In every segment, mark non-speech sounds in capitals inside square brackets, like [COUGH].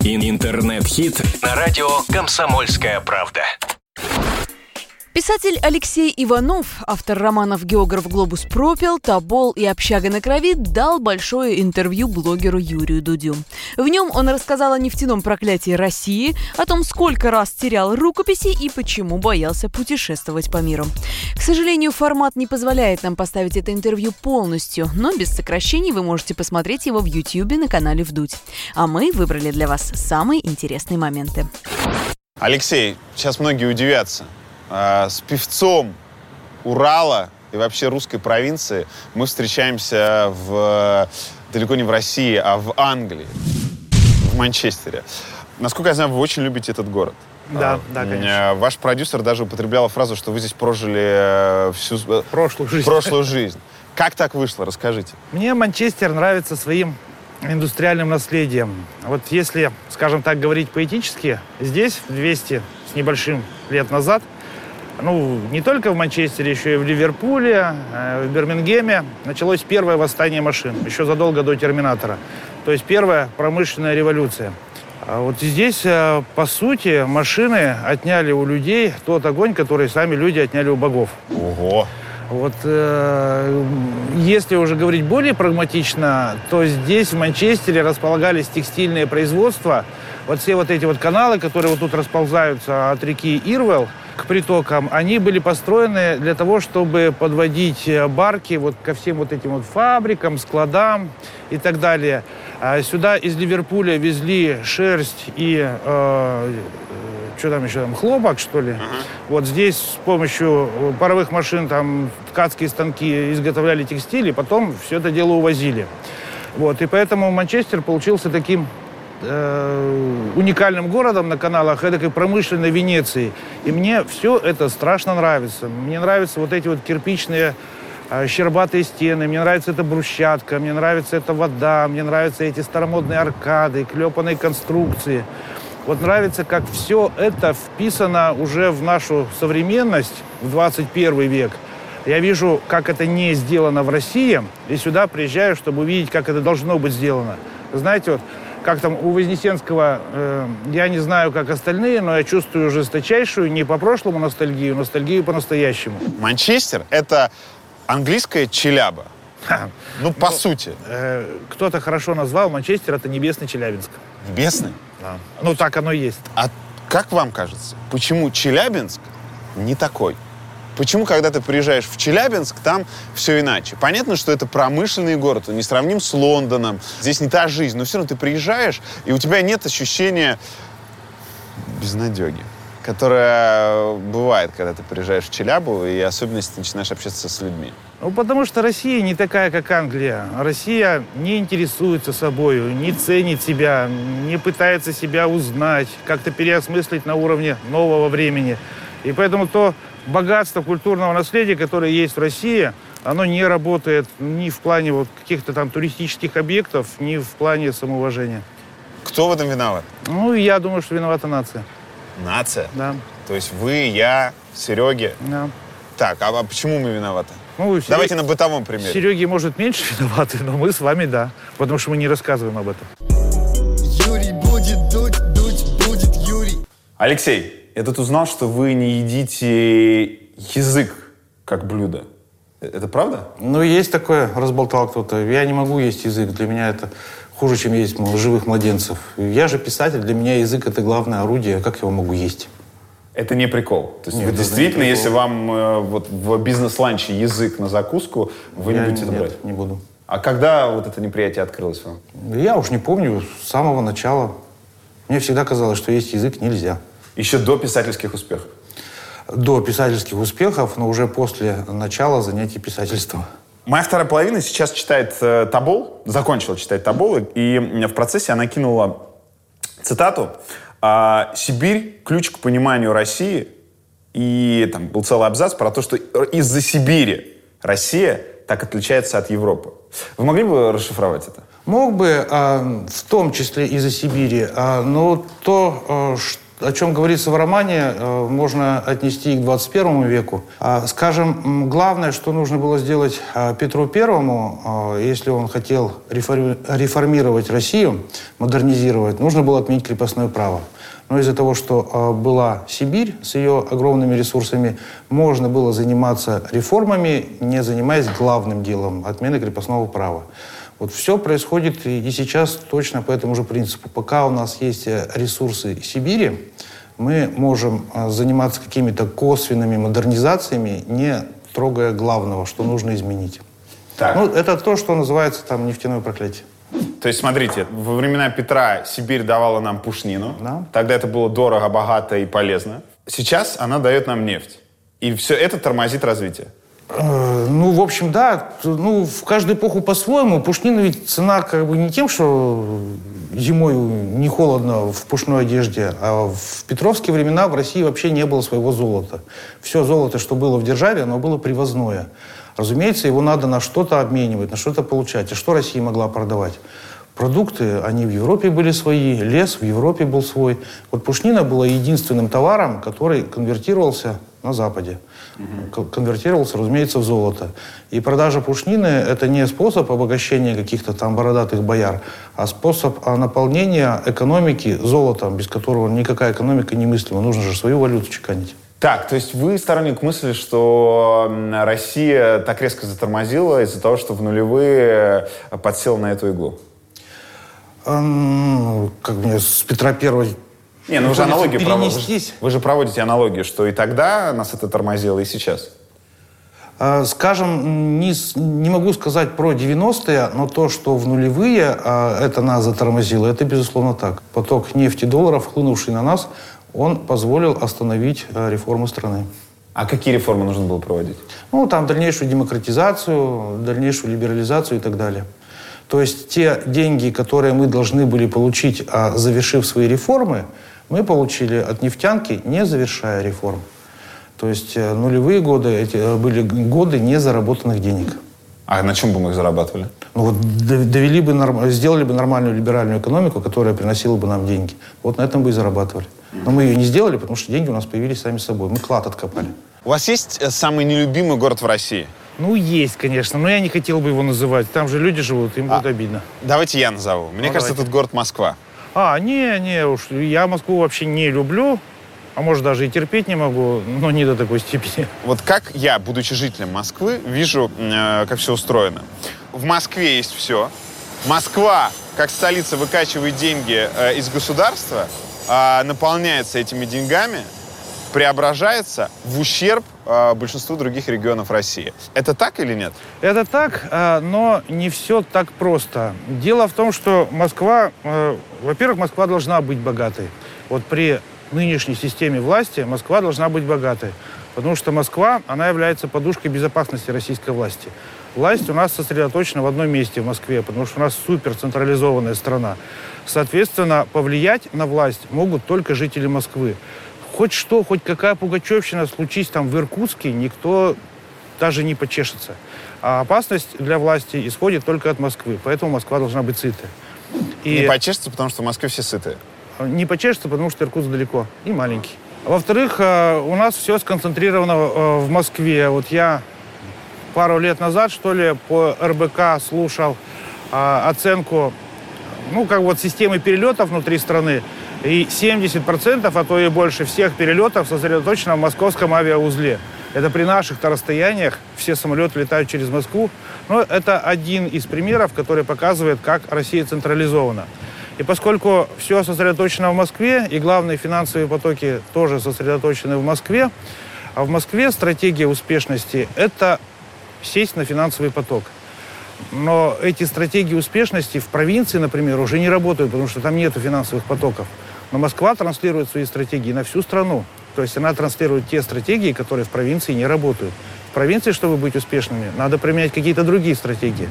Интернет-хит на радио «Комсомольская правда». Писатель Алексей Иванов, автор романов «Географ Глобус пропил», «Тобол» и «Общага на крови» дал большое интервью блогеру Юрию Дудю. В нем он рассказал о нефтяном проклятии России, о том, сколько раз терял рукописи и почему боялся путешествовать по миру. К сожалению, формат не позволяет нам поставить это интервью полностью, но без сокращений вы можете посмотреть его в YouTube на канале «Вдуть». А мы выбрали для вас самые интересные моменты. Алексей, сейчас многие удивятся – а, с певцом Урала и вообще русской провинции мы встречаемся в, далеко не в России, а в Англии, в Манчестере. Насколько я знаю, вы очень любите этот город. Да, а, да, конечно. Ваш продюсер даже употреблял фразу, что вы здесь прожили э, всю э, прошлую жизнь. Прошлую жизнь. Как так вышло? Расскажите. Мне Манчестер нравится своим индустриальным наследием. Вот если, скажем так, говорить поэтически, здесь, 200 с небольшим лет назад, ну, не только в Манчестере, еще и в Ливерпуле, э, в Бирмингеме началось первое восстание машин, еще задолго до Терминатора. То есть первая промышленная революция. А вот здесь, э, по сути, машины отняли у людей тот огонь, который сами люди отняли у богов. Ого! Вот э, если уже говорить более прагматично, то здесь, в Манчестере, располагались текстильные производства. Вот все вот эти вот каналы, которые вот тут расползаются от реки Ирвелл, к притокам, они были построены для того, чтобы подводить э, барки вот ко всем вот этим вот фабрикам, складам и так далее. А сюда из Ливерпуля везли шерсть и э, э что там еще там, хлопок, что ли. Uh-huh. Вот здесь с помощью паровых машин там ткацкие станки изготовляли текстиль, и потом все это дело увозили. Вот, и поэтому Манчестер получился таким э, уникальным городом на каналах, эдакой промышленной Венеции. И мне все это страшно нравится. Мне нравятся вот эти вот кирпичные э, щербатые стены, мне нравится эта брусчатка, мне нравится эта вода, мне нравятся эти старомодные аркады, клепанные конструкции. Вот нравится, как все это вписано уже в нашу современность, в 21 век. Я вижу, как это не сделано в России, и сюда приезжаю, чтобы увидеть, как это должно быть сделано. Знаете, вот как там у Вознесенского, э, я не знаю, как остальные, но я чувствую жесточайшую не по прошлому ностальгию, ностальгию по-настоящему. Манчестер — это английская Челяба. Ну, по ну, сути. Э, кто-то хорошо назвал, Манчестер — это небесный Челябинск. Небесный? Да. Ну, так оно и есть. А как вам кажется, почему Челябинск не такой? Почему, когда ты приезжаешь в Челябинск, там все иначе? Понятно, что это промышленный город, он не сравним с Лондоном. Здесь не та жизнь, но все равно ты приезжаешь, и у тебя нет ощущения безнадеги которая бывает, когда ты приезжаешь в Челябу, и особенно, если ты начинаешь общаться с людьми? Ну, потому что Россия не такая, как Англия. Россия не интересуется собой, не ценит себя, не пытается себя узнать, как-то переосмыслить на уровне нового времени. И поэтому то богатство культурного наследия, которое есть в России, оно не работает ни в плане вот каких-то там туристических объектов, ни в плане самоуважения. Кто в этом виноват? Ну, я думаю, что виновата нация. Нация? Да. То есть вы, я, Сереги? Да. Так, а, почему мы виноваты? Ну, Серег... Давайте на бытовом примере. Сереги, может, меньше [LAUGHS] виноваты, но мы с вами, да. Потому что мы не рассказываем об этом. Юрий будет дуть, дуть будет Юрий. Алексей, я тут узнал, что вы не едите язык как блюдо. Это правда? Ну, есть такое, разболтал кто-то. Я не могу есть язык. Для меня это хуже, чем есть живых младенцев. Я же писатель, для меня язык — это главное орудие. Как я его могу есть? Это не прикол. То есть Нет, вы действительно, если вам э, вот в бизнес-ланче язык на закуску, вы я не будете это брать? не буду. А когда вот это неприятие открылось вам? Я уж не помню, с самого начала. Мне всегда казалось, что есть язык нельзя. Еще до писательских успехов? До писательских успехов, но уже после начала занятий писательством. Моя вторая половина сейчас читает э, Табол, закончила читать Табол, и в процессе она кинула цитату а, «Сибирь – ключ к пониманию России». И там был целый абзац про то, что из-за Сибири Россия так отличается от Европы. Вы могли бы расшифровать это? Мог бы, а, в том числе из-за Сибири, а, но то, что о чем говорится в романе, э, можно отнести и к 21 веку. А, скажем, главное, что нужно было сделать а, Петру Первому, а, если он хотел реформировать Россию, модернизировать, нужно было отменить крепостное право. Но из-за того, что была Сибирь с ее огромными ресурсами, можно было заниматься реформами, не занимаясь главным делом – отмены крепостного права. Вот все происходит и сейчас точно по этому же принципу. Пока у нас есть э, ресурсы Сибири, мы можем э, заниматься какими-то косвенными модернизациями, не трогая главного, что нужно изменить. Так. Ну, это то, что называется там нефтяное проклятие. То есть, смотрите, во времена Петра Сибирь давала нам пушнину. Да. Тогда это было дорого, богато и полезно. Сейчас она дает нам нефть. И все это тормозит развитие. Э, ну, в общем, да. Ну, в каждую эпоху по-своему. Пушнина ведь цена как бы не тем, что зимой не холодно в пушной одежде, а в петровские времена в России вообще не было своего золота. Все золото, что было в державе, оно было привозное. Разумеется, его надо на что-то обменивать, на что-то получать. И что Россия могла продавать? Продукты, они в Европе были свои, лес в Европе был свой. Вот пушнина была единственным товаром, который конвертировался на Западе. Угу. Конвертировался, разумеется, в золото. И продажа пушнины – это не способ обогащения каких-то там бородатых бояр, а способ наполнения экономики золотом, без которого никакая экономика не мыслима. Нужно же свою валюту чеканить. Так, то есть вы сторонник мысли, что Россия так резко затормозила из-за того, что в нулевые подсела на эту иглу? как мне с Петра Первого не, ну вы же аналогию проводите. Вы же проводите аналогию, что и тогда нас это тормозило, и сейчас. А, скажем, не, не могу сказать про 90-е, но то, что в нулевые а, это нас затормозило, это безусловно так. Поток нефти долларов, хлынувший на нас, он позволил остановить а, реформы страны. А какие реформы нужно было проводить? Ну, там дальнейшую демократизацию, дальнейшую либерализацию и так далее. То есть те деньги, которые мы должны были получить, завершив свои реформы, мы получили от нефтянки, не завершая реформ. То есть э, нулевые годы эти э, были годы незаработанных денег. А на чем бы мы их зарабатывали? Ну вот довели бы, сделали бы нормальную либеральную экономику, которая приносила бы нам деньги. Вот на этом бы и зарабатывали. Но мы ее не сделали, потому что деньги у нас появились сами собой. Мы клад откопали. У вас есть э, самый нелюбимый город в России? Ну, есть, конечно, но я не хотел бы его называть. Там же люди живут, им а, будет обидно. Давайте я назову. Мне ну, кажется, давайте. этот город Москва. А, не, не, уж я Москву вообще не люблю, а может даже и терпеть не могу, но не до такой степени. Вот как я, будучи жителем Москвы, вижу, э, как все устроено. В Москве есть все. Москва, как столица, выкачивает деньги э, из государства, э, наполняется этими деньгами, преображается в ущерб э, большинству других регионов России. Это так или нет? Это так, э, но не все так просто. Дело в том, что Москва, э, во-первых, Москва должна быть богатой. Вот при нынешней системе власти Москва должна быть богатой. Потому что Москва, она является подушкой безопасности российской власти. Власть у нас сосредоточена в одном месте в Москве, потому что у нас суперцентрализованная страна. Соответственно, повлиять на власть могут только жители Москвы хоть что, хоть какая пугачевщина случись там в Иркутске, никто даже не почешется. А опасность для власти исходит только от Москвы, поэтому Москва должна быть сытая. И... Не почешется, потому что в Москве все сытые? Не почешется, потому что Иркутск далеко и маленький. Во-вторых, э, у нас все сконцентрировано э, в Москве. Вот я пару лет назад, что ли, по РБК слушал э, оценку, ну, как вот системы перелетов внутри страны. И 70%, а то и больше всех перелетов сосредоточено в московском авиаузле. Это при наших-то расстояниях все самолеты летают через Москву. Но это один из примеров, который показывает, как Россия централизована. И поскольку все сосредоточено в Москве, и главные финансовые потоки тоже сосредоточены в Москве, а в Москве стратегия успешности – это сесть на финансовый поток. Но эти стратегии успешности в провинции, например, уже не работают, потому что там нет финансовых потоков. Но Москва транслирует свои стратегии на всю страну. То есть она транслирует те стратегии, которые в провинции не работают. В провинции, чтобы быть успешными, надо применять какие-то другие стратегии.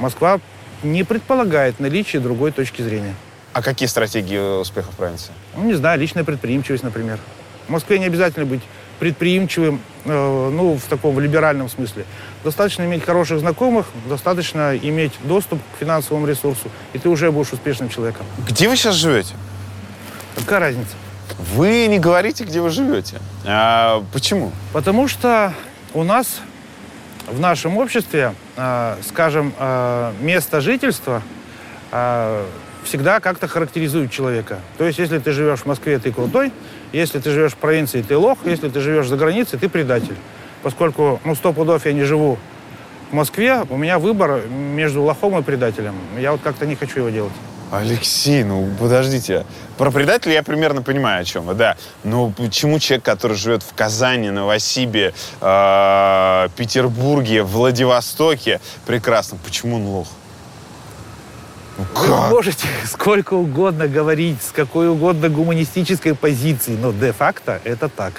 Москва не предполагает наличие другой точки зрения. А какие стратегии успеха в провинции? Ну, не знаю, личная предприимчивость, например. В Москве не обязательно быть предприимчивым, э, ну, в таком либеральном смысле. Достаточно иметь хороших знакомых, достаточно иметь доступ к финансовому ресурсу, и ты уже будешь успешным человеком. Где вы сейчас живете? Какая разница? Вы не говорите, где вы живете. А, почему? Потому что у нас в нашем обществе, э, скажем, э, место жительства э, всегда как-то характеризует человека. То есть, если ты живешь в Москве, ты крутой, если ты живешь в провинции, ты лох, если ты живешь за границей, ты предатель. Поскольку, ну, сто пудов я не живу в Москве, у меня выбор между лохом и предателем. Я вот как-то не хочу его делать. Алексей, ну подождите. Про предателя я примерно понимаю, о чем вы, да. Но почему человек, который живет в Казани, Новосибе, э, Петербурге, Владивостоке, прекрасно, почему он лох? Ну, Вы как? можете [LAUGHS] сколько угодно говорить, с какой угодно гуманистической позиции, но де-факто это так.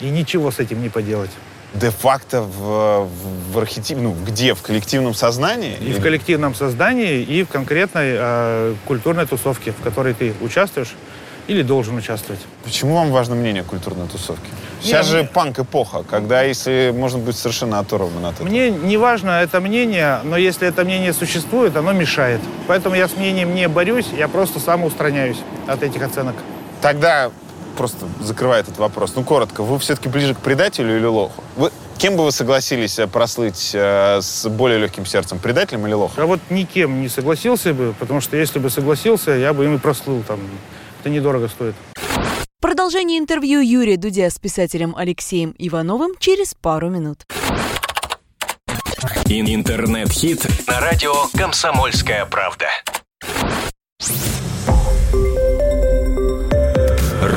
И ничего с этим не поделать. Де-факто в, в, в архетипе, ну где? В коллективном сознании? И в коллективном создании, и в конкретной э, культурной тусовке, в которой ты участвуешь или должен участвовать. Почему вам важно мнение культурной тусовки? Сейчас Не, же мне- панк-эпоха, когда если можно быть совершенно оторван от этого. Мне не важно это мнение, но если это мнение существует, оно мешает. Поэтому я с мнением не борюсь, я просто сам устраняюсь от этих оценок. Тогда просто закрываю этот вопрос. Ну, коротко, вы все-таки ближе к предателю или лоху? Вы, кем бы вы согласились э, прослыть э, с более легким сердцем, предателем или лохом? А вот никем не согласился бы, потому что если бы согласился, я бы им и прослыл там. Это недорого стоит. Продолжение интервью Юрия Дудя с писателем Алексеем Ивановым через пару минут. Ин- Интернет-хит на радио «Комсомольская правда».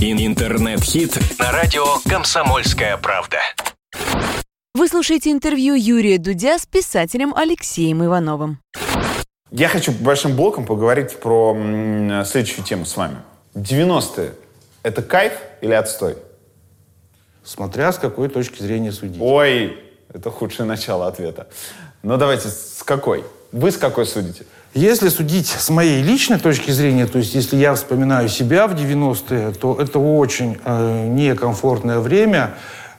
Ин- Интернет-хит на радио «Комсомольская правда». Вы слушаете интервью Юрия Дудя с писателем Алексеем Ивановым. Я хочу большим блоком поговорить про следующую тему с вами. 90-е – это кайф или отстой? Смотря с какой точки зрения судить. Ой, это худшее начало ответа. Ну, давайте, с какой? Вы с какой судите? Если судить с моей личной точки зрения, то есть если я вспоминаю себя в 90-е, то это очень э, некомфортное время,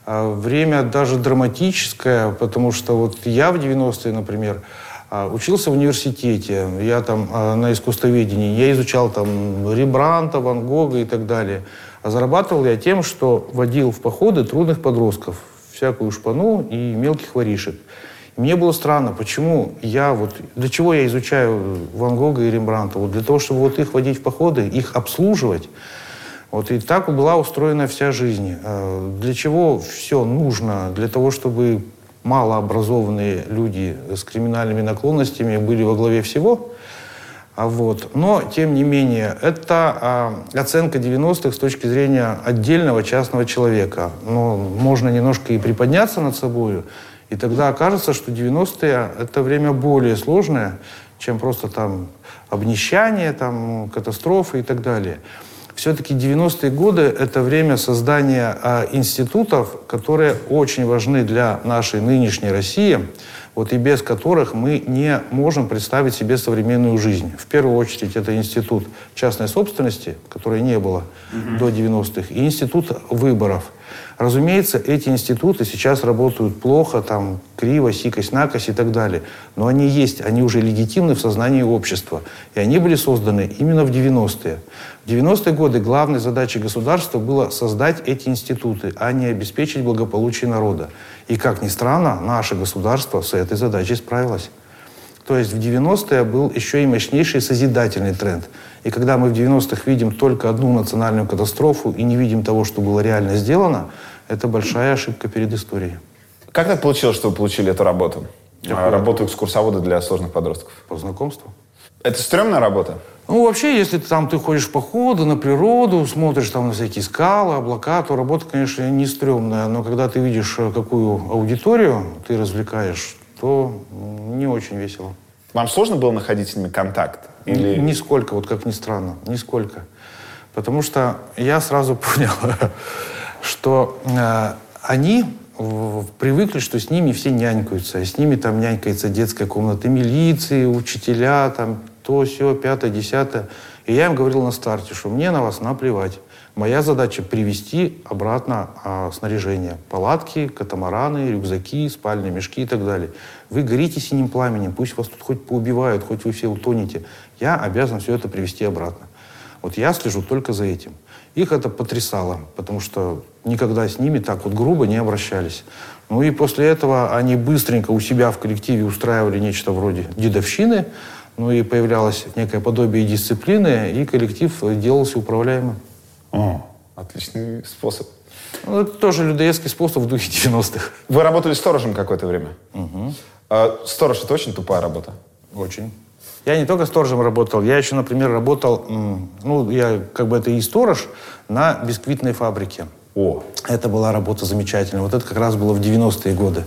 э, время даже драматическое, потому что вот я в 90-е, например, э, учился в университете, я там э, на искусствоведении, я изучал там Рембранта, Ван Гога и так далее. А зарабатывал я тем, что водил в походы трудных подростков, всякую шпану и мелких воришек. Мне было странно, почему я вот... Для чего я изучаю Ван Гога и Рембранта? Вот для того, чтобы вот их водить в походы, их обслуживать. Вот и так была устроена вся жизнь. Э, Для чего все нужно? Для того, чтобы малообразованные люди с криминальными наклонностями были во главе всего? А вот. Но, тем не менее, это а, оценка 90-х с точки зрения отдельного частного человека. Но можно немножко и приподняться над собой, и тогда окажется, что 90-е – это время более сложное, чем просто там обнищание, там, катастрофы и так далее. Все-таки 90-е годы – это время создания а, институтов, которые очень важны для нашей нынешней России, вот и без которых мы не можем представить себе современную жизнь. В первую очередь это институт частной собственности, которой не было до 90-х, и институт выборов. Разумеется, эти институты сейчас работают плохо, там, криво, сикость, накось и так далее. Но они есть, они уже легитимны в сознании общества. И они были созданы именно в 90-е. В 90-е годы главной задачей государства было создать эти институты, а не обеспечить благополучие народа. И, как ни странно, наше государство с этой задачей справилось. То есть в 90-е был еще и мощнейший созидательный тренд. И когда мы в 90-х видим только одну национальную катастрофу и не видим того, что было реально сделано, это большая ошибка перед историей. Как так получилось, что вы получили эту работу? Какую? Работу экскурсовода для сложных подростков. По знакомству. Это стрёмная работа? Ну, вообще, если ты там ты ходишь в походы, на природу, смотришь там на всякие скалы, облака, то работа, конечно, не стрёмная. Но когда ты видишь, э, какую аудиторию ты развлекаешь, то не очень весело. Вам сложно было находить с ними контакт? Или... Нисколько, вот как ни странно, нисколько. Потому что я сразу [LAUGHS] понял, что э, они привыкли, что с ними все нянькаются. С ними там нянькается детская комната милиции, учителя, там то, все, пятое, десятое. И я им говорил на старте, что мне на вас наплевать. Моя задача привести обратно а, снаряжение. Палатки, катамараны, рюкзаки, спальные мешки и так далее. Вы горите синим пламенем, пусть вас тут хоть поубивают, хоть вы все утонете. Я обязан все это привести обратно. Вот я слежу только за этим. Их это потрясало, потому что никогда с ними так вот грубо не обращались. Ну и после этого они быстренько у себя в коллективе устраивали нечто вроде дедовщины, ну и появлялось некое подобие дисциплины, и коллектив делался управляемым. О, отличный способ. Ну, это тоже людоедский способ в духе 90-х. Вы работали сторожем какое-то время? А сторож — это очень тупая работа. Очень. Я не только сторожем работал, я еще, например, работал, ну, я как бы это и сторож на бисквитной фабрике. О, Это была работа замечательная. Вот это как раз было в 90-е годы.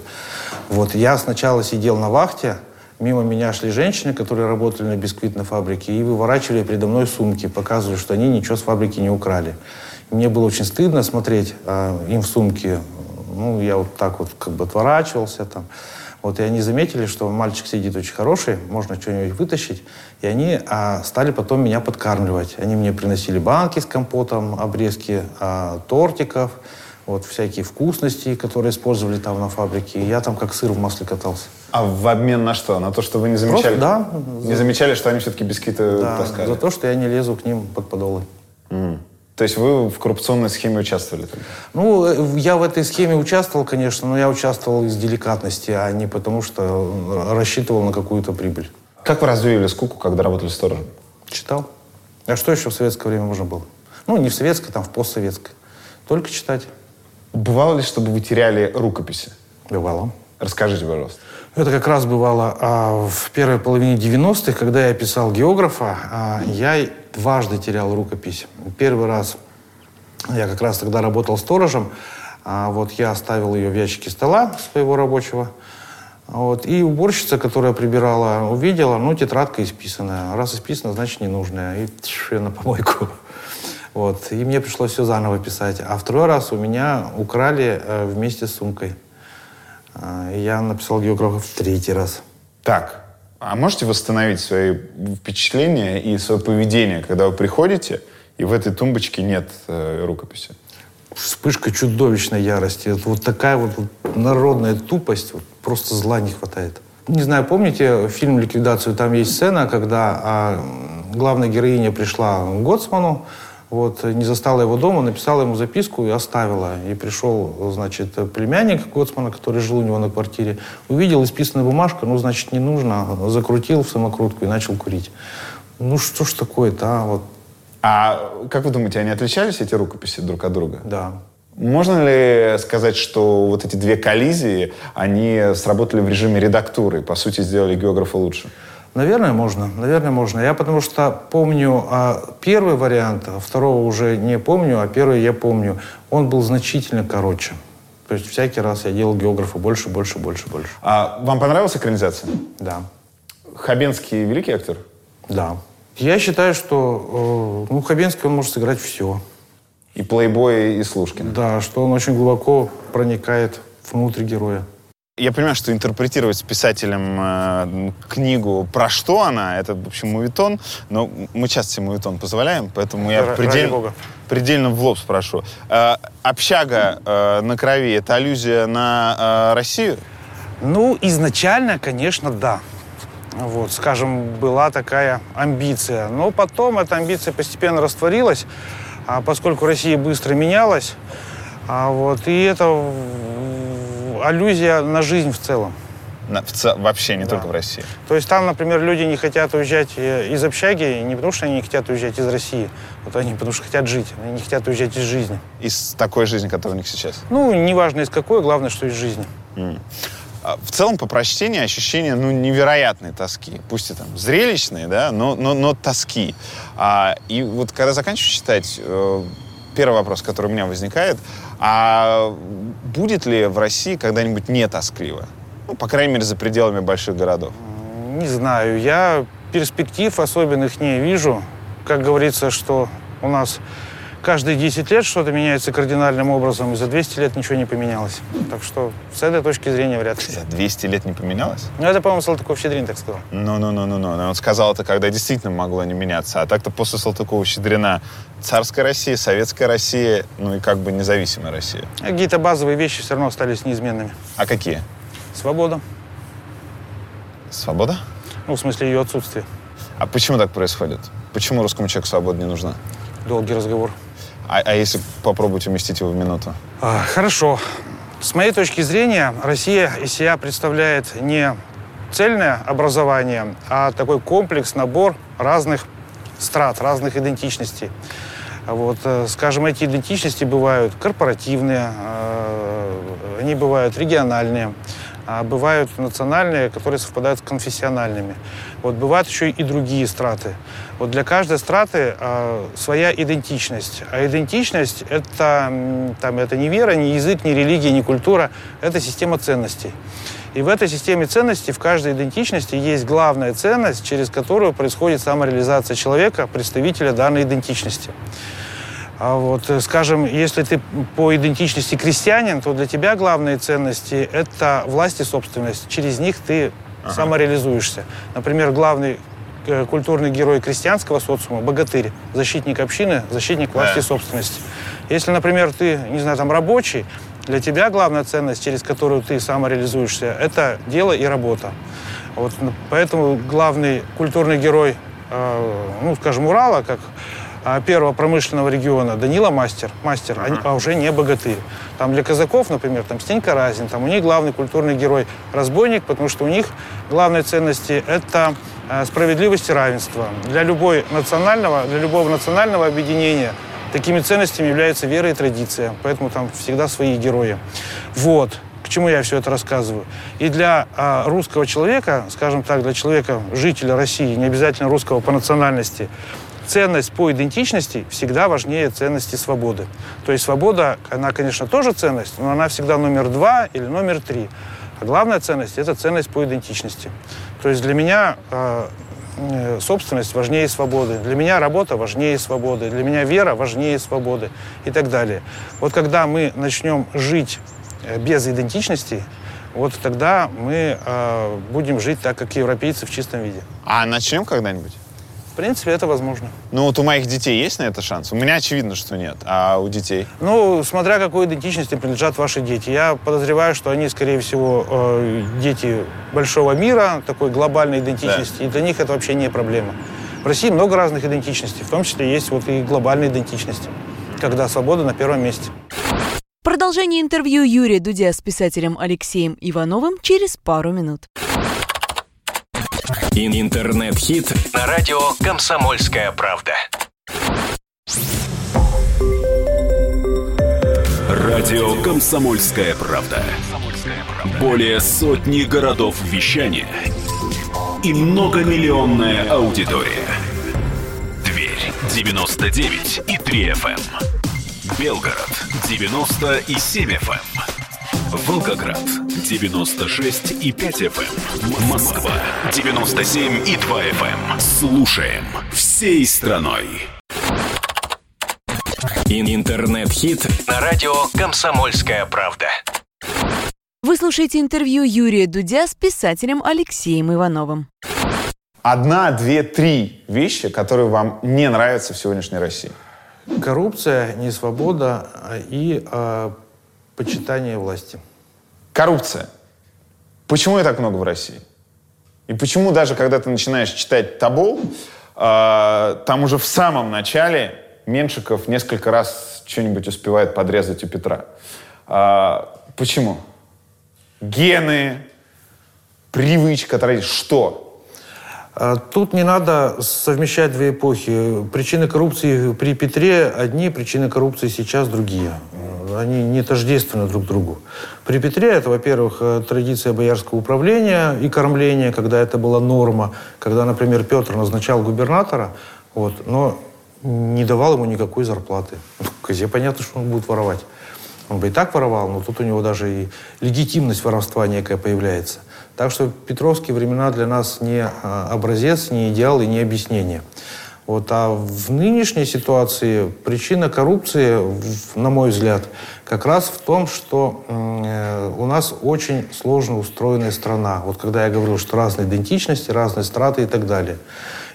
Вот я сначала сидел на вахте, мимо меня шли женщины, которые работали на бисквитной фабрике, и выворачивали передо мной сумки, показывали, что они ничего с фабрики не украли. И мне было очень стыдно смотреть а, им в сумки. Ну, я вот так вот как бы отворачивался там. Вот, и они заметили, что мальчик сидит очень хороший, можно что-нибудь вытащить. И они а, стали потом меня подкармливать. Они мне приносили банки с компотом, обрезки а, тортиков, вот, всякие вкусности, которые использовали там на фабрике. И я там как сыр в масле катался. а в обмен на что? На то, что вы не замечали? Просто, да, Не замечали, что они все-таки бисквиты Да, таскали? за то, что я не лезу к ним под подолы. М. То есть вы в коррупционной схеме участвовали тогда? Ну, э, я в этой схеме участвовал, конечно, но я участвовал из деликатности, а не потому, что э, рассчитывал на какую-то прибыль. Как вы развеяли скуку, когда работали сторожем? Читал. А что еще в советское время можно было? Ну, не в советское, там, в постсоветское. Только читать. Бывало ли, чтобы вы теряли рукописи? Бывало. Расскажите, пожалуйста. Это как раз бывало а, в первой половине 90-х, когда я писал географа, а, я дважды терял рукопись. Первый раз я как раз тогда работал сторожем, а вот я оставил ее в ящике стола своего рабочего. Вот, и уборщица, которая прибирала, увидела, ну, тетрадка исписанная. Раз исписана, значит, ненужная. И тш, на помойку. [LAUGHS] Вот, и мне пришлось все заново писать. А второй раз у меня украли э, вместе с сумкой. А, я написал географа в третий раз. Так, а можете восстановить свои впечатления и свое поведение, когда вы приходите, и в этой тумбочке нет э, рукописи? Вспышка чудовищной ярости. Это вот такая вот, народная тупость, вот просто зла не хватает. Не знаю, помните фильм «Ликвидацию»? Там есть сцена, когда а, главная героиня пришла к Гоцману, вот, не застала его дома, написала ему записку и оставила. И пришел, значит, племянник Гоцмана, который жил у него на квартире, увидел исписанную бумажку, ну, значит, не нужно, закрутил в самокрутку и начал курить. Ну, что ж такое-то, а? Вот, А как вы думаете, они отличались, эти рукописи, друг от друга? да. Можно ли сказать, что вот эти две коллизии, они сработали в режиме редактуры, по сути, сделали географа лучше? Наверное, можно. Наверное, можно. Я потому что помню а, первый вариант, а второго уже не помню, а первый я помню. Он был значительно короче. То есть всякий раз я делал географа больше, больше, больше, больше. А вам понравилась экранизация? Да. Хабенский великий актер? Да. Я считаю, что э, ну, Хабенский, он может сыграть все. И плейбой, и Слушкин. Да, что он очень глубоко проникает внутрь героя. Я понимаю, что интерпретировать с писателем э, книгу про что она, это, в общем, мувитон, но мы часто себе мувитон позволяем, поэтому я Ра- ради предель- бога. предельно в лоб спрошу. Э, общага э, на крови — это аллюзия на э, Россию? Ну, изначально, конечно, да. Вот, скажем, была такая амбиция. Но потом эта амбиция постепенно растворилась, а поскольку Россия быстро менялась, а вот, и это аллюзия на жизнь в целом. На- в ц- вообще, не Да. только в России. То есть там, например, люди не хотят уезжать э, из общаги не потому, что они не хотят уезжать из России, вот они потому что хотят жить, они не хотят уезжать из жизни. Из такой жизни, которая у них сейчас. Ну, неважно из какой, главное, что из жизни. А В целом, по прочтении ощущение ну, невероятной тоски. Пусть и там зрелищные, да, но, но, но тоски. А, и вот когда заканчиваю читать, э, первый вопрос, который у меня возникает, а будет ли в России когда-нибудь не тоскливо? Ну, по крайней мере, за пределами больших городов. Не знаю, я перспектив особенных не вижу. Как говорится, что у нас каждые 10 лет что-то меняется кардинальным образом, и за 200 лет ничего не поменялось. Так что с этой точки зрения вряд ли. За 200 лет не поменялось? Ну, это, по-моему, Салтыков-Щедрин так сказал. Ну-ну-ну-ну-ну. Он сказал это, когда действительно могло не меняться. А так-то после Салтыкова-Щедрина царская Россия, советская Россия, ну и как бы независимая Россия. Какие-то базовые вещи все равно остались неизменными. А какие? Свобода. Свобода? Ну, в смысле ее отсутствие. А почему так происходит? Почему русскому человеку свобода не нужна? Долгий разговор. А, а если попробовать уместить его в минуту? А, хорошо. С моей точки зрения, Россия из себя представляет не цельное образование, а такой комплекс, набор разных страт, разных идентичностей. Вот, э, скажем, эти идентичности бывают корпоративные, э, они бывают региональные, а бывают национальные, которые совпадают с конфессиональными. Вот бывают еще и другие страты. Вот для каждой страты э, своя идентичность. А идентичность это, там, это не вера, не язык, не религия, не культура, это система ценностей. И в этой системе ценностей, в каждой идентичности есть главная ценность, через которую происходит самореализация человека, представителя данной идентичности. А вот, э, скажем, если ты по идентичности крестьянин, то для тебя главные ценности – это власть и собственность. Через них ты ага. самореализуешься. Например, главный э, культурный герой крестьянского социума – богатырь, защитник общины, защитник власти да. и собственности. Если, например, ты, не знаю, там рабочий, для тебя главная ценность, через которую ты самореализуешься, это дело и работа. Вот, поэтому главный культурный герой, э, ну, скажем, Урала, как первого промышленного региона Данила Мастер, мастер, uh-huh. а уже не богатырь. Там для казаков, например, там Стенька Разин, там у них главный культурный герой разбойник, потому что у них главные ценности это э, справедливость и равенство. Для любой национального, для любого национального объединения такими ценностями является вера и традиция, поэтому там всегда свои герои. Вот. К чему я все это рассказываю? И для э, русского человека, скажем так, для человека, жителя России, не обязательно русского по национальности, ценность по идентичности всегда важнее ценности свободы. То есть свобода, она, конечно, тоже ценность, но она всегда номер два или номер три. А главная ценность – это ценность по идентичности. То есть для меня э, э, собственность важнее свободы, для меня работа важнее свободы, для меня вера важнее свободы и так далее. Вот когда мы начнем жить э, без идентичности, вот тогда мы э, будем жить так, как европейцы в чистом виде. А начнем когда-нибудь? В принципе, это возможно. Ну вот у моих детей есть на это шанс? У меня очевидно, что нет. А у детей? Ну, смотря какой идентичности принадлежат ваши дети. Я подозреваю, что они, скорее всего, э, дети большого мира, такой глобальной идентичности. Да. И для них это вообще не проблема. В России много разных идентичностей, в том числе есть вот и глобальные идентичности, когда свобода на первом месте. Продолжение интервью Юрия Дудя с писателем Алексеем Ивановым через пару минут. Интернет-хит на радио «Комсомольская правда». Радио «Комсомольская правда». Более сотни городов вещания и многомиллионная аудитория. Тверь 99 и 3 FM. Эм. Белгород 90 и 7 FM. Волгоград 96 и 5 FM. Эм. Москва 97 и 2 FM. Эм. Слушаем всей страной. Интернет-хит на радио «Комсомольская правда». Вы слушаете интервью Юрия Дудя с писателем Алексеем Ивановым. Одна, две, три вещи, которые вам не нравятся в сегодняшней России. Коррупция, несвобода и э, почитание власти. Коррупция. Почему ее так много в России? И почему даже когда ты начинаешь читать Табол, э, там уже в самом начале Меншиков несколько раз что-нибудь успевает подрезать у Петра. Э, почему? Гены, привычка. Что? А, тут не надо совмещать две эпохи. Причины коррупции при Петре одни, причины коррупции сейчас другие. Они не тождественны друг другу. При Петре это, во-первых, э, традиция боярского управления и кормления, когда это была норма. Когда, например, Петр назначал губернатора, вот, но не давал ему никакой зарплаты. Козе понятно, что он будет воровать. Он бы и так воровал, но тут у него даже и легитимность воровства некая появляется. Так что петровские времена для нас не а, образец, не идеал и не объяснение. Вот, а в нынешней ситуации причина коррупции, на мой взгляд, как раз в том, что э, у нас очень сложно устроенная страна. Вот когда я говорил, что разные идентичности, разные страты и так далее.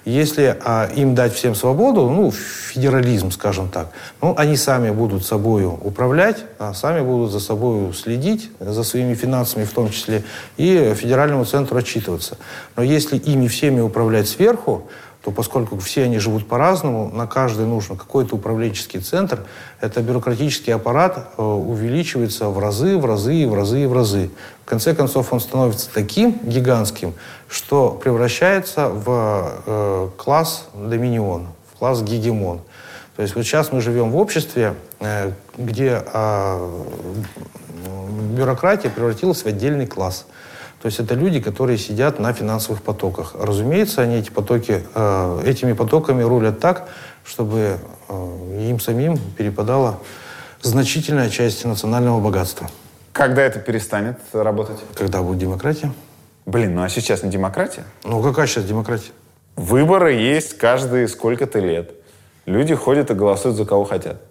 Если а, им дать всем свободу, ну, федерализм, скажем так, ну, они сами будут собой управлять, а сами будут за собой следить, за своими финансами в том числе, и федеральному центру отчитываться. Но если ими всеми управлять сверху, то поскольку все они живут по-разному, на каждый нужен какой-то управленческий центр, это бюрократический аппарат э, увеличивается в разы, в разы, в разы, в разы. В конце концов, он становится таким гигантским, что превращается в э, класс доминион, в класс гегемон. То есть вот сейчас мы живем в обществе, э, где э, бюрократия превратилась в отдельный класс – то есть это люди, которые сидят на финансовых потоках. Разумеется, они эти потоки, э, этими потоками рулят так, чтобы э, им самим перепадала значительная часть национального богатства. Когда это перестанет работать? Когда будет демократия. Блин, ну а сейчас не демократия? Ну какая сейчас демократия? Выборы есть каждые сколько-то лет. Люди ходят и голосуют за кого хотят.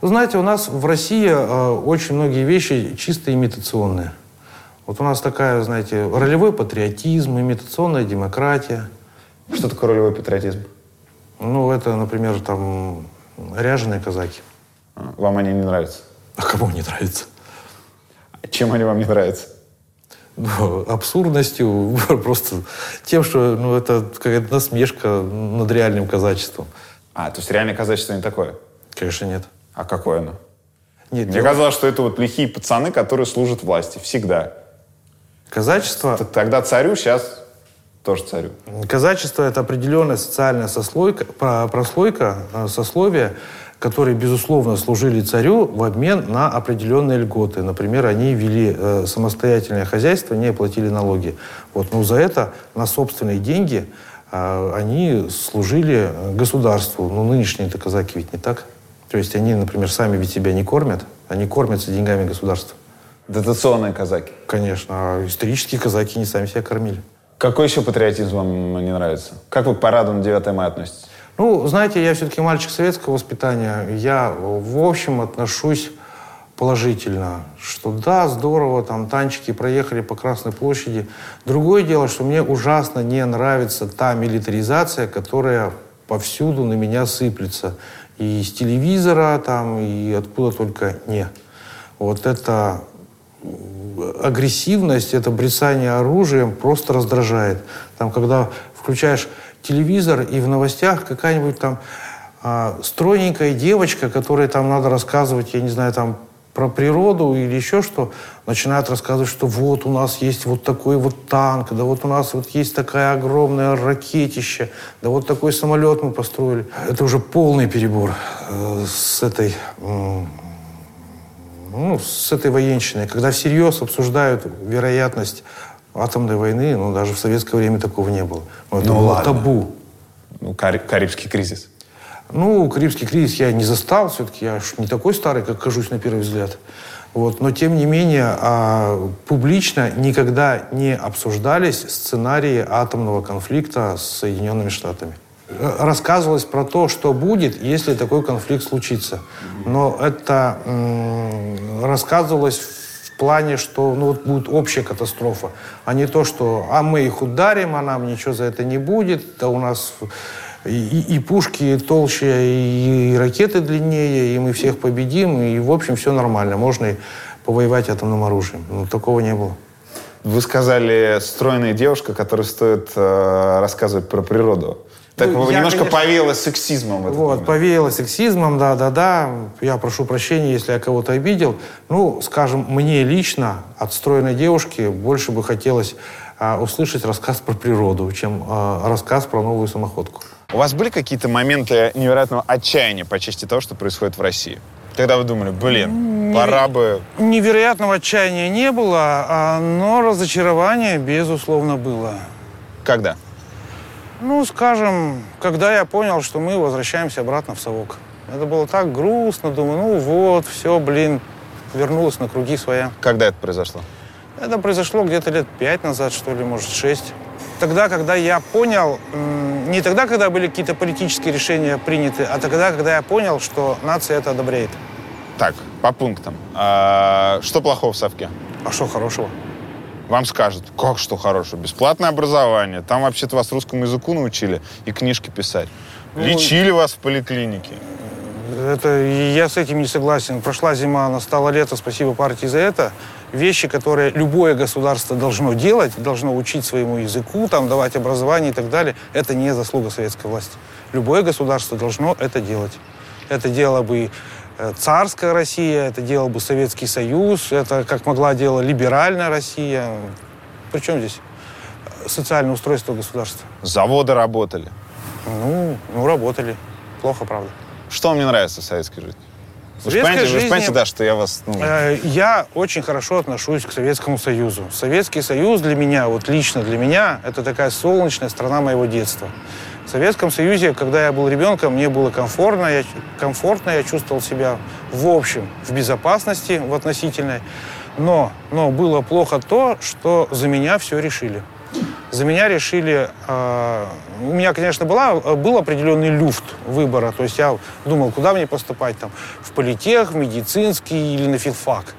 знаете, у нас в России э, очень многие вещи чисто имитационные. Вот у нас такая, знаете, ролевой патриотизм, имитационная демократия. Что такое ролевой патриотизм? Ну, это, например, там ряженые казаки. А, вам они не нравятся? А кому не нравится? А чем они вам не нравятся? Ну, абсурдностью, [LAUGHS] просто тем, что ну, это какая-то насмешка над реальным казачеством. А, то есть реальное казачество не такое? Конечно, нет. А какое оно? Нет, Мне дело... казалось, что это вот лихие пацаны, которые служат власти. Всегда. Казачество... Тогда царю, сейчас тоже царю. Казачество – это определенная социальная сослойка, прослойка, э, сословия, которые, безусловно, служили царю в обмен на определенные льготы. Например, они вели э, самостоятельное хозяйство, не платили налоги. Вот, но за это на собственные деньги э, они служили государству. Ну, нынешние-то казаки ведь не так. То есть они, например, сами ведь себя не кормят, они кормятся деньгами государства. Дотационные казаки? Конечно. А исторические казаки не сами себя кормили. Какой еще патриотизм вам не нравится? Как вы к параду на 9 мая относитесь? Ну, знаете, я все-таки мальчик советского воспитания. Я, в общем, отношусь положительно, что да, здорово, там танчики проехали по Красной площади. Другое дело, что мне ужасно не нравится та милитаризация, которая повсюду на меня сыплется. И из телевизора там, и откуда только не. Вот это агрессивность, это брецание оружием просто раздражает. Там, когда включаешь телевизор, и в новостях какая-нибудь там а, стройненькая девочка, которой там надо рассказывать, я не знаю, там про природу или еще что, начинают рассказывать, что вот у нас есть вот такой вот танк, да вот у нас вот есть такая огромная ракетища, да вот такой самолет мы построили. Это уже полный перебор э, с этой ну, с этой военщиной, когда всерьез обсуждают вероятность атомной войны, ну, даже в советское время такого не было. Ну, это ну, было ладно. табу. Ну, Кариб, Карибский кризис. Ну, Карибский кризис я не застал, все-таки я не такой старый, как кажусь на первый взгляд. Вот. Но, тем не менее, а, публично никогда не обсуждались сценарии атомного конфликта с Соединенными Штатами. Рассказывалось про то, что будет, если такой конфликт случится. Но это рассказывалось в плане, что ну, вот будет общая катастрофа, а не то, что а мы их ударим, а нам ничего за это не будет, да у нас и, и пушки толще, и, и ракеты длиннее, и мы всех победим, и в общем все нормально, можно и повоевать атомным оружием. Но такого не было. Вы сказали, стройная девушка, которая стоит э, рассказывать про природу. Так ну, я, немножко конечно, повеяло сексизмом. вот, момент. повеяло сексизмом, да-да-да. Я прошу прощения, если я кого-то обидел. Ну, скажем, мне лично от стройной девушки больше бы хотелось а, услышать рассказ про природу, чем а, рассказ про новую самоходку. У вас были какие-то моменты невероятного отчаяния по части того, что происходит в России? Когда вы думали, блин, пора бы... Невероятного отчаяния не было, а, но разочарование, безусловно, было. Когда? Ну, скажем, когда я понял, что мы возвращаемся обратно в совок. Это было так грустно, думаю, ну вот, все, блин, вернулась на круги своя. Когда это произошло? Это произошло где-то лет пять назад, что ли, может, шесть. тогда, когда я понял, не тогда, когда были какие-то политические решения приняты, а тогда, когда я понял, что нация это одобряет. Так, по пунктам. А, что плохого в совке? А что хорошего? Вам скажут, как что хорошего? Бесплатное образование. Там вообще-то вас русскому языку научили и книжки писать. Ну, Лечили вас в поликлинике. Это, я с этим не согласен. Прошла зима, настало лето, спасибо партии за это. Вещи, которые любое государство должно делать, должно учить своему языку, там, давать образование и так далее, это не заслуга советской власти. Любое государство должно это делать. Это делала бы царская Россия, это делал бы Советский Союз, это, как могла делать либеральная Россия. Причем здесь социальное устройство государства? Заводы работали. Ну, ну, работали. Плохо, правда. Что вам не нравится в советской жизни? Вы же понимаете, вы же жизни- понимаете, да, что я вас... ну, Э, Я очень хорошо отношусь к Советскому Союзу. Советский Союз для меня, вот лично для меня, это такая солнечная страна моего детства. В Советском Союзе, когда я был ребенком, мне было комфортно, я, комфортно, я чувствовал себя в общем в безопасности, в относительной. Но, но было плохо то, что за меня все решили. За меня решили... э, у меня, конечно, была, был определенный люфт выбора. То есть я думал, куда мне поступать, там, в политех, в медицинский или на филфак.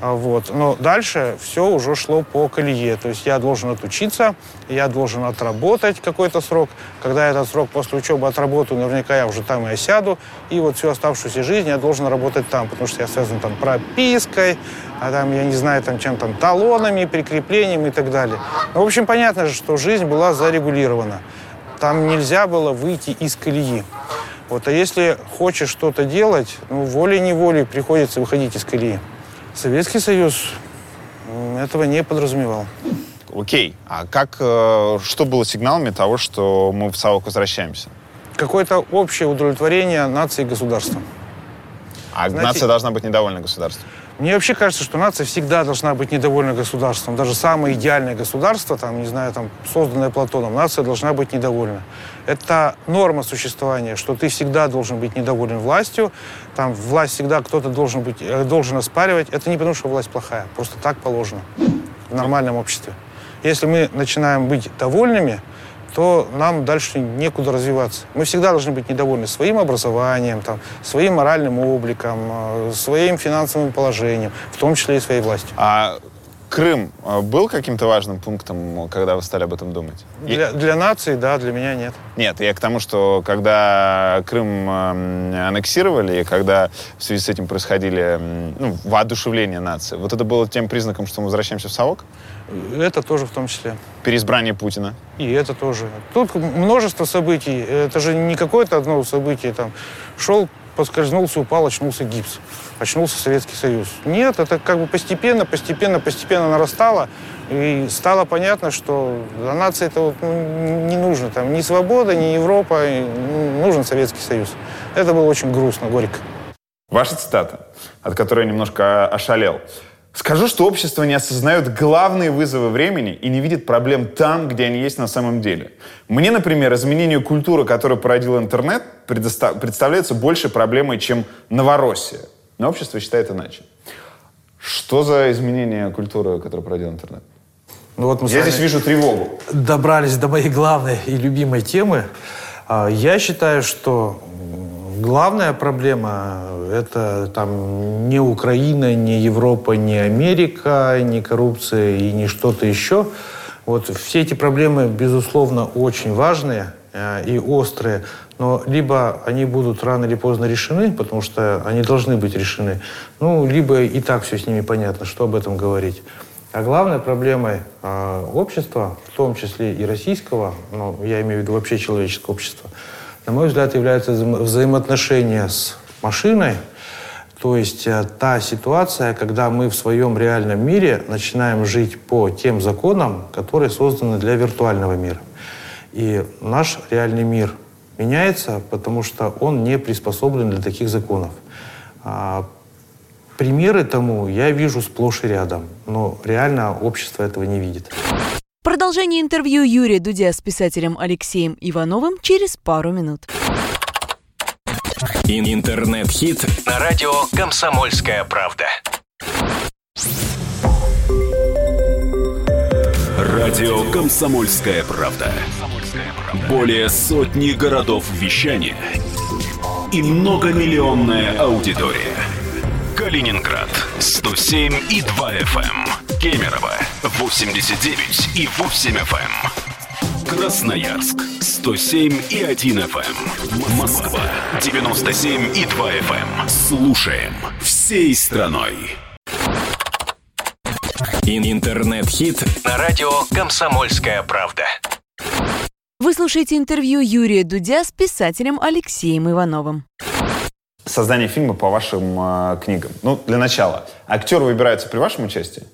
А, Вот. Но дальше все уже шло по колее. То есть я должен отучиться, я должен отработать какой-то срок. Когда этот срок после учебы отработаю, наверняка я уже там и осяду. И вот всю оставшуюся жизнь я должен работать там, потому что я связан там пропиской, а там, я не знаю, там чем там, талонами, прикреплением и так далее. Ну, в общем, понятно же, что жизнь была зарегулирована. Там нельзя было выйти из колеи. Вот, а если хочешь что-то делать, ну, волей-неволей приходится выходить из колеи. Советский Союз этого не подразумевал. Окей, а как, э, что было сигналами того, что мы в САОК возвращаемся? Какое-то общее удовлетворение нации и государства. А Знаете- нация должна быть недовольна государством. Мне вообще кажется, что нация всегда должна быть недовольна государством. Даже самое идеальное государство, там, не знаю, там, созданное Платоном, нация должна быть недовольна. Это норма существования, что ты всегда должен быть недоволен властью, там, власть всегда кто-то должен, быть, э, должен оспаривать. Это не потому, что власть плохая, просто так положено в нормальном обществе. Если мы начинаем быть довольными, то нам дальше некуда развиваться. Мы всегда должны быть недовольны своим образованием, там, своим моральным обликом, э, своим финансовым положением, в том числе и своей властью. А Крым э, был каким-то важным пунктом, когда вы стали об этом думать? Для, для нации, да, для меня нет. Нет, я к тому, что когда Крым аннексировали, и когда в связи с этим происходили ну, воодушевление нации, вот это было тем признаком, что мы возвращаемся в САОК? Это тоже в том числе. Переизбрание Путина? И это тоже. Тут множество событий. Это же не какое-то одно событие. Там шел, поскользнулся, упал, очнулся гипс. Очнулся Советский Союз. Нет, это как бы постепенно, постепенно, постепенно нарастало. И стало понятно, что для нации это вот, ну, не нужно. Там ни свобода, ни Европа. ну, нужен Советский Союз. Это было очень грустно, горько. Ваша цитата, от которой я немножко ошалел. Скажу, что общество не осознает главные вызовы времени и не видит проблем там, где они есть на самом деле. Мне, например, изменение культуры, которую породил интернет, представляется большей проблемой, чем Новороссия. Но общество считает иначе. Что за изменение культуры, которую породил интернет? Ну, вот мы Я здесь вижу тревогу. добрались до моей главной и любимой темы. А, Я считаю, что главная проблема – это там не Украина, не Европа, не Америка, не коррупция и не что-то еще. Вот все эти проблемы, безусловно, очень важные э, и острые, но либо они будут рано или поздно решены, потому что они должны быть решены, ну, либо и так все с ними понятно, что об этом говорить. А главной проблемой э, общества, в том числе и российского, ну, я имею в виду вообще человеческого общества, на мой взгляд, является взаимо- взаимоотношения с машиной, то есть э, та ситуация, когда мы в своем реальном мире начинаем жить по тем законам, которые созданы для виртуального мира. И наш реальный мир меняется, потому что он не приспособлен для таких законов. А, Примеры тому я вижу сплошь и рядом, но реально общество этого не видит. Продолжение интервью Юрия Дудя с писателем Алексеем Ивановым через пару минут. Ин- Интернет-хит на радио «Комсомольская правда». Радио «Комсомольская правда». Более сотни городов вещания и многомиллионная аудитория. Калининград 107 и 2 FM. Эм. Кемерово 89 и 8 FM. Красноярск 107 и 1 FM. Москва 97 и 2 FM. Слушаем всей страной. Ин- Интернет-хит на радио «Комсомольская правда». Вы слушаете интервью Юрия Дудя с писателем Алексеем Ивановым. Создание фильма по вашим э, книгам. Ну, для начала. Актеры выбираются при вашем участии?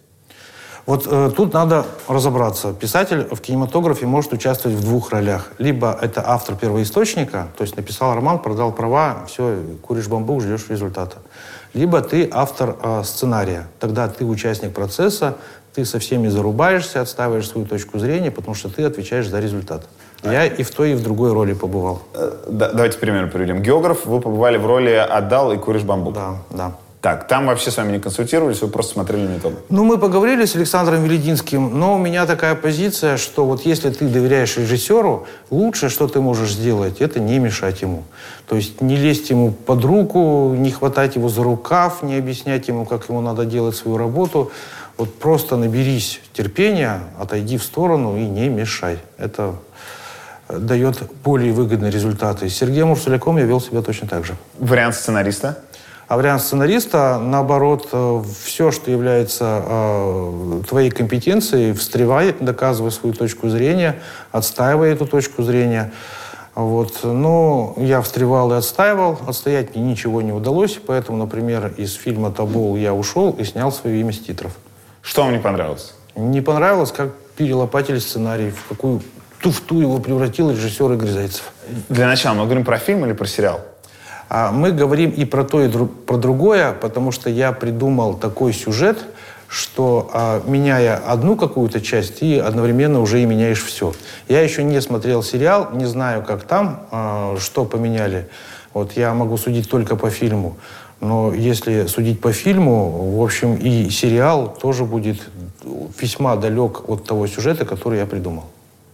Вот э, тут надо разобраться. Писатель в кинематографе может участвовать в двух ролях. Либо это автор первоисточника, то есть написал роман, продал права, все, куришь бамбук, ждешь результата. Либо ты автор э, сценария. Тогда ты участник процесса, ты со всеми зарубаешься, отстаиваешь свою точку зрения, потому что ты отвечаешь за результат. Я и в той, и в другой роли побывал. Э, да- давайте пример приведем. Географ, вы побывали в роли «Отдал» и «Куришь бамбук». Да, да. Так, там вообще с вами не консультировались, вы просто смотрели методу. Ну, мы поговорили с Александром Велединским, но у меня такая позиция, что вот если ты доверяешь режиссеру, лучшее, что ты можешь сделать, это не мешать ему. То есть не лезть ему под руку, не хватать его за рукав, не объяснять ему, как ему надо делать свою работу. Вот просто наберись терпения, отойди в сторону и не мешай. Это э, дает более выгодные результаты. С Сергеем Урсуляком я вел себя точно так же. Вариант сценариста? А вариант сценариста, наоборот, все, что является э, твоей компетенцией, встревай, доказывай свою точку зрения, отстаивай эту точку зрения. Вот. Но я встревал и отстаивал, отстоять мне ничего не удалось, поэтому, например, из фильма «Табол» я ушел и снял свое имя с титров. Что вам не понравилось? Не понравилось, как перелопатили сценарий, в какую туфту его превратил режиссер Игорь Зайцев. Для начала мы говорим про фильм или про сериал? А мы говорим и про то, и дру- про другое, потому что я придумал такой сюжет, что а, меняя одну какую-то часть, ты одновременно уже и меняешь все. Я еще не смотрел сериал, не знаю, как там, а, что поменяли. Вот я могу судить только по фильму. Но если судить по фильму, в общем, и сериал тоже будет весьма далек от того сюжета, который я придумал.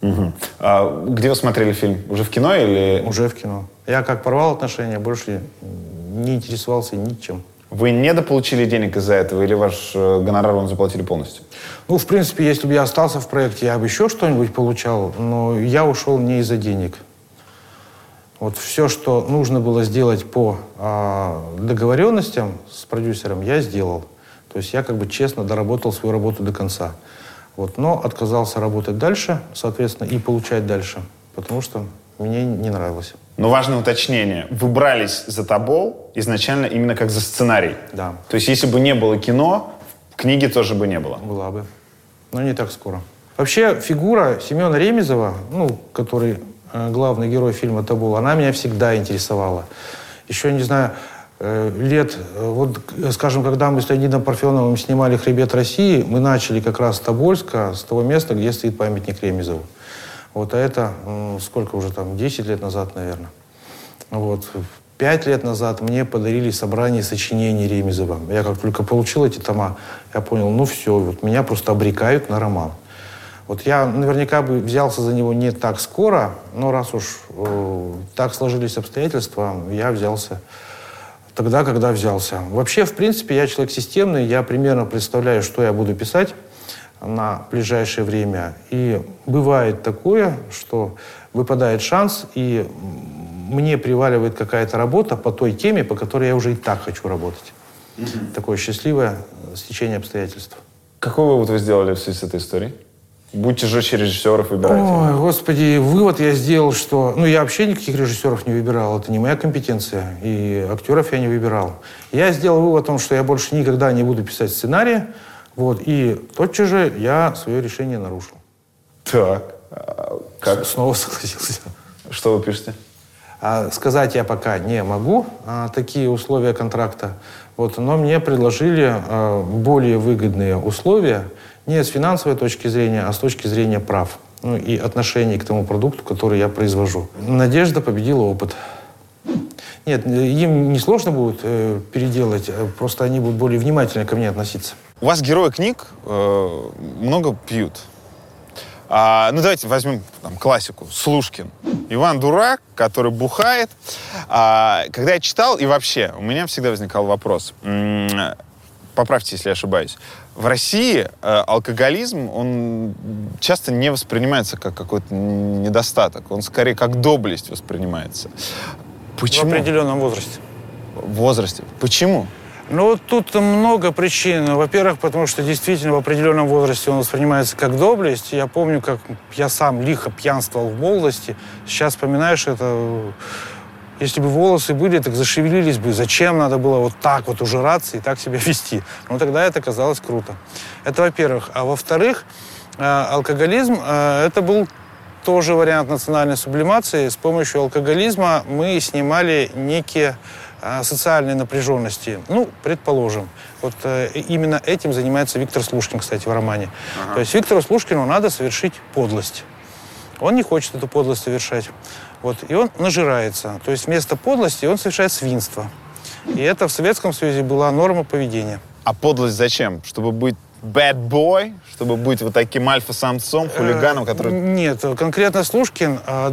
Мгм. А где вы смотрели фильм? Уже в кино или... Уже в кино. Я как порвал отношения, больше не интересовался ничем. Вы недополучили денег из-за этого или ваш э, гонорар вам заплатили полностью? Ну, в принципе, если бы я остался в проекте, я бы еще что-нибудь получал, но я ушел не из-за денег. Вот все, что нужно было сделать по а, договоренностям с продюсером, я сделал. То есть я как бы честно доработал свою работу до конца. Вот, но отказался работать дальше, соответственно, и получать дальше, потому что мне не нравилось. Но важное уточнение. Вы брались за Тобол изначально именно как за сценарий. Да. То есть если бы не было кино, книги тоже бы не было. Была бы. Но не так скоро. Вообще, фигура Семена Ремезова, ну, который э, главный герой фильма «Табул», она меня всегда интересовала. Еще, не знаю, э, лет, э, вот, скажем, когда мы с Леонидом Парфеновым снимали «Хребет России», мы начали как раз с Тобольска, с того места, где стоит памятник Ремезову. Вот, а это сколько уже там, 10 лет назад, наверное. Вот. Пять лет назад мне подарили собрание сочинений Ремезова. Я как только получил эти тома, я понял, ну все, вот меня просто обрекают на роман. Вот я наверняка бы взялся за него не так скоро, но раз уж э, так сложились обстоятельства, я взялся тогда, когда взялся. Вообще, в принципе, я человек системный, я примерно представляю, что я буду писать на ближайшее время. И бывает такое, что выпадает шанс, и мне приваливает какая-то работа по той теме, по которой я уже и так хочу работать. Такое счастливое э, стечение обстоятельств. Какой вывод вы сделали в связи с этой историей? Будьте жестче режиссеров, выбирайте. Ой, господи, вывод я сделал, что... Ну, я вообще никаких режиссеров не выбирал, это не моя компетенция. И актеров я не выбирал. Я сделал вывод о том, что я больше никогда не буду писать сценарии. Вот, и тотчас же я свое решение нарушил. Так. а Как? Снова согласился. [LAUGHS] Что вы пишете? А сказать я пока не могу, а, такие условия контракта. Вот, но мне предложили а, более выгодные условия не с финансовой точки зрения, а с точки зрения прав ну, и отношений к тому продукту, который я произвожу. Надежда победила опыт. Нет, им не сложно будет э, переделать, э, просто они будут более внимательно ко мне относиться. У вас герои книг э, много пьют. А, ну, давайте возьмем там, классику. Слушкин. Иван Дурак, который бухает. А, когда я читал, и вообще, у меня всегда возникал вопрос. Поправьте, если я ошибаюсь. В России э, алкоголизм, он часто не воспринимается как какой-то недостаток. Он скорее как доблесть воспринимается. В Почему? определенном возрасте. В возрасте. Почему? Ну, вот тут много причин. Во-первых, потому что действительно в определенном возрасте он воспринимается как доблесть. Я помню, как я сам лихо пьянствовал в молодости. Сейчас вспоминаешь это... Если бы волосы были, так зашевелились бы. Зачем надо было вот так вот ужираться и так себя [LAUGHS] вести? Ну, тогда это казалось круто. Это во-первых. А во-вторых, э, алкоголизм э, это был тоже вариант национальной сублимации. С помощью алкоголизма мы снимали некие э, социальные напряженности. Ну, предположим. Вот э, именно этим занимается Виктор Слушкин, кстати, в романе. То есть Виктору Слушкину надо совершить подлость. Он не хочет эту подлость совершать. Вот, и он нажирается. То есть вместо подлости он совершает свинство. И это в Советском Союзе была норма поведения. А подлость зачем? Чтобы быть bad boy? Чтобы быть вот таким альфа-самцом, хулиганом, который... Нет, конкретно Слушкин а,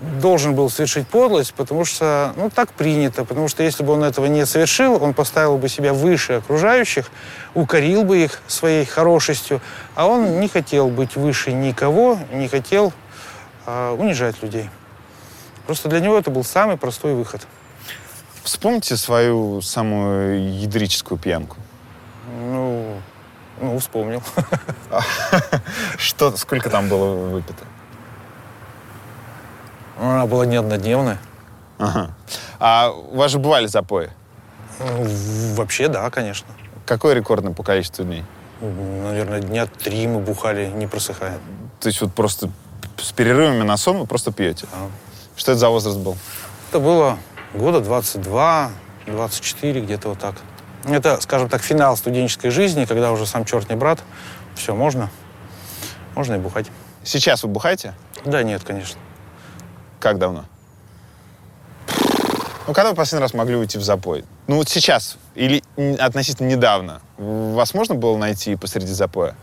должен был совершить подлость, потому что, ну, так принято. Потому что если бы он этого не совершил, он поставил бы себя выше окружающих, укорил бы их своей хорошестью, а он не хотел быть выше никого, не хотел а, унижать людей. Просто для него это был самый простой выход. Вспомните свою самую ядрическую пьянку. Ну, ну, вспомнил. [LAUGHS] Что, сколько там было выпито? Она была не однодневная. Ага. А у вас же бывали запои? Ну, Вообще, да, конечно. Какой рекордный по количеству дней? Наверное, дня три мы бухали, не просыхая. То есть вот просто с перерывами на сон вы просто пьете? Да. Что это за возраст был? Это было года 22, 24, где-то вот так. Это, скажем так, финал студенческой жизни, когда уже сам черт не брат. Все, можно. Можно и бухать. Сейчас вы бухаете? Да нет, конечно. Как давно? Ну, когда вы последний раз могли уйти в запой? Ну, вот сейчас или относительно недавно. Вас можно было найти посреди запоя?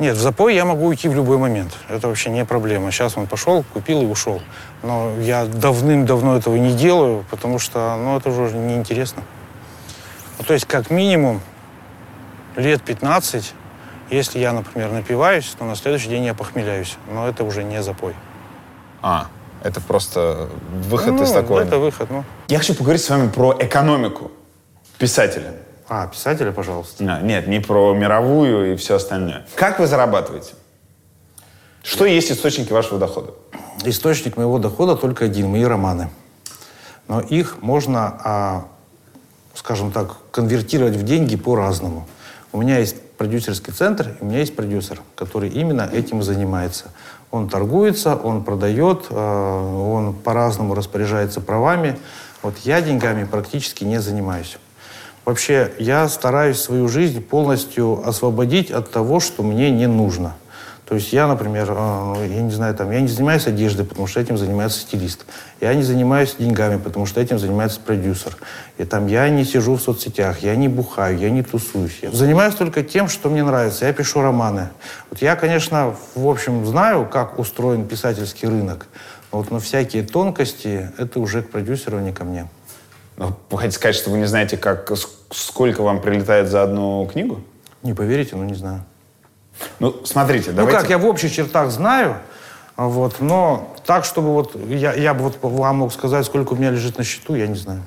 Нет, в запой я могу уйти в любой момент. Это вообще не проблема. Сейчас он пошел, купил и ушел. Но я давным-давно этого не делаю, потому что, ну, это уже неинтересно. Ну, то есть, как минимум, лет 15, если я, например, напиваюсь, то на следующий день я похмеляюсь. Но это уже не запой. А, это просто выход ну, из такого. Это выход, ну. Я хочу поговорить с вами про экономику писателя. А, писателя, пожалуйста. А, нет, не про мировую и все остальное. Как вы зарабатываете? Что есть источники вашего дохода? Источник моего дохода только один, мои романы. Но их можно, а, скажем так, конвертировать в деньги по-разному. У меня есть продюсерский центр, и у меня есть продюсер, который именно этим и занимается. Он торгуется, он продает, а, он по-разному распоряжается правами. Вот я деньгами практически не занимаюсь. Вообще, я стараюсь свою жизнь полностью освободить от того, что мне не нужно. То есть я, например, э, я не знаю, там, я не занимаюсь одеждой, потому что этим занимается стилист. Я не занимаюсь деньгами, потому что этим занимается продюсер. И там я не сижу в соцсетях, я не бухаю, я не тусуюсь. Я занимаюсь только тем, что мне нравится. Я пишу романы. Вот я, конечно, в общем, знаю, как устроен писательский рынок. Но вот на всякие тонкости это уже к продюсеру, а не ко мне. Ну, Вы хотите сказать, что вы не знаете, как, сколько вам прилетает за одну книгу? Не поверите, но не знаю. Ну, смотрите, давайте... Ну как, я в общих чертах знаю, вот, но так, чтобы вот я, я бы вот вам мог сказать, сколько у меня лежит на счету, я не знаю.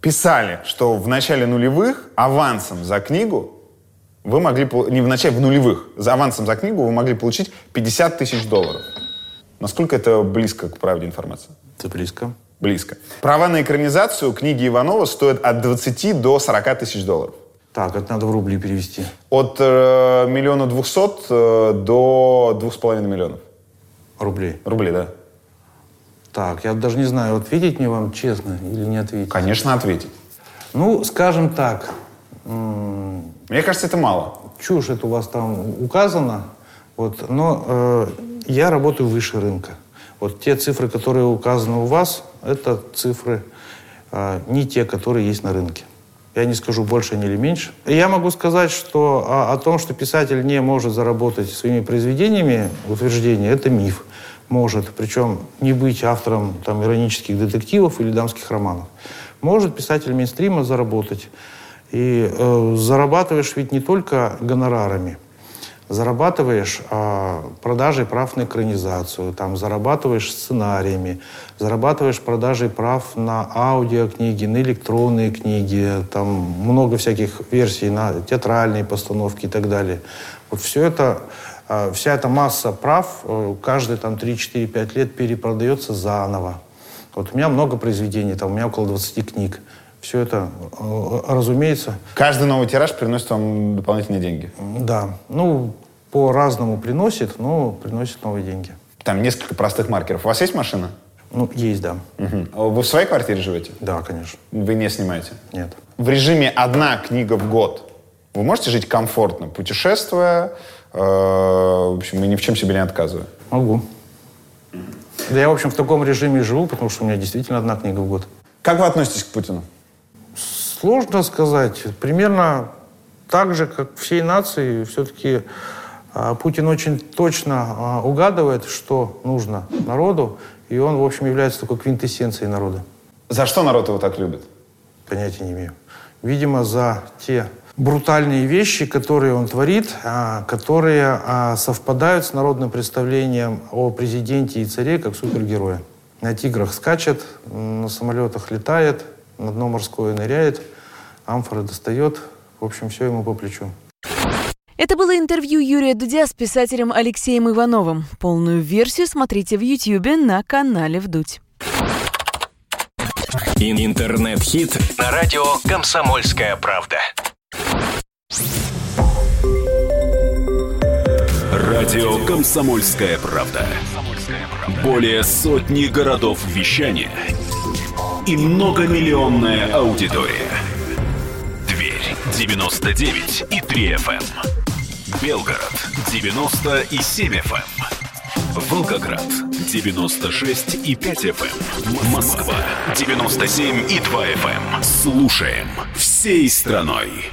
Писали, что в начале нулевых авансом за книгу вы могли... Не в начале, в нулевых. За авансом за книгу вы могли получить 50 тысяч долларов. Насколько это близко к правде информации? Это близко. Близко. Права на экранизацию книги Иванова стоят от 20 до 40 тысяч долларов. Так, это надо в рубли перевести. От э, миллиона двухсот э, до двух с половиной миллионов. Рублей. Рублей, да. Так, я даже не знаю, ответить мне вам честно или не ответить. Конечно, ответить. Ну, скажем так, Мне кажется, это мало. чушь это у вас там указано, вот, но э, я работаю выше рынка. Вот те цифры, которые указаны у вас, это цифры э, не те, которые есть на рынке. Я не скажу больше или меньше. Я могу сказать, что о, о том, что писатель не может заработать своими произведениями, утверждение, это миф. Может, причем не быть автором там, иронических детективов или дамских романов. Может писатель мейнстрима заработать. И э, зарабатываешь ведь не только гонорарами – зарабатываешь а, продажей прав на экранизацию, там, зарабатываешь сценариями, зарабатываешь продажей прав на аудиокниги, на электронные книги, там много всяких версий на театральные постановки и так далее. Вот все это, а, вся эта масса прав э, каждые там 3-4-5 лет перепродается заново. Вот у меня много произведений, там у меня около 20 книг. Все это, э, разумеется... Каждый новый тираж приносит вам дополнительные деньги? Да. Ну, по-разному приносит, но приносит новые деньги. Там несколько простых маркеров. У вас есть машина? Ну, есть, да. Угу. Вы в своей квартире живете? Да, конечно. Вы не снимаете? Нет. В режиме одна книга в год вы можете жить комфортно, путешествуя, э, в общем, и ни в чем себе не отказывая? Могу. Да я, в общем, в таком режиме живу, потому что у меня действительно одна книга в год. Как вы относитесь к Путину? Сложно сказать. Примерно так же, как всей нации, все-таки Путин очень точно а, угадывает, что нужно народу, и он, в общем, является такой квинтэссенцией народа. За что народ его так любит? Понятия не имею. Видимо, за те брутальные вещи, которые он творит, а, которые совпадают с народным представлением о президенте и царе как супергероя. На тиграх скачет, на самолетах летает, на дно морское ныряет, амфоры достает. В общем, все ему по плечу. Это было интервью Юрия Дудя с писателем Алексеем Ивановым. Полную версию смотрите в Ютьюбе на канале «Вдудь». Интернет-хит на радио «Комсомольская правда». Радио «Комсомольская правда». Более сотни городов вещания и многомиллионная аудитория. Дверь 99 и 3 FM. Белгород 90 и 7 FM. Эм. Волгоград 96 и 5 FM. Эм. Москва 97 и 2 FM. Эм. Слушаем всей страной.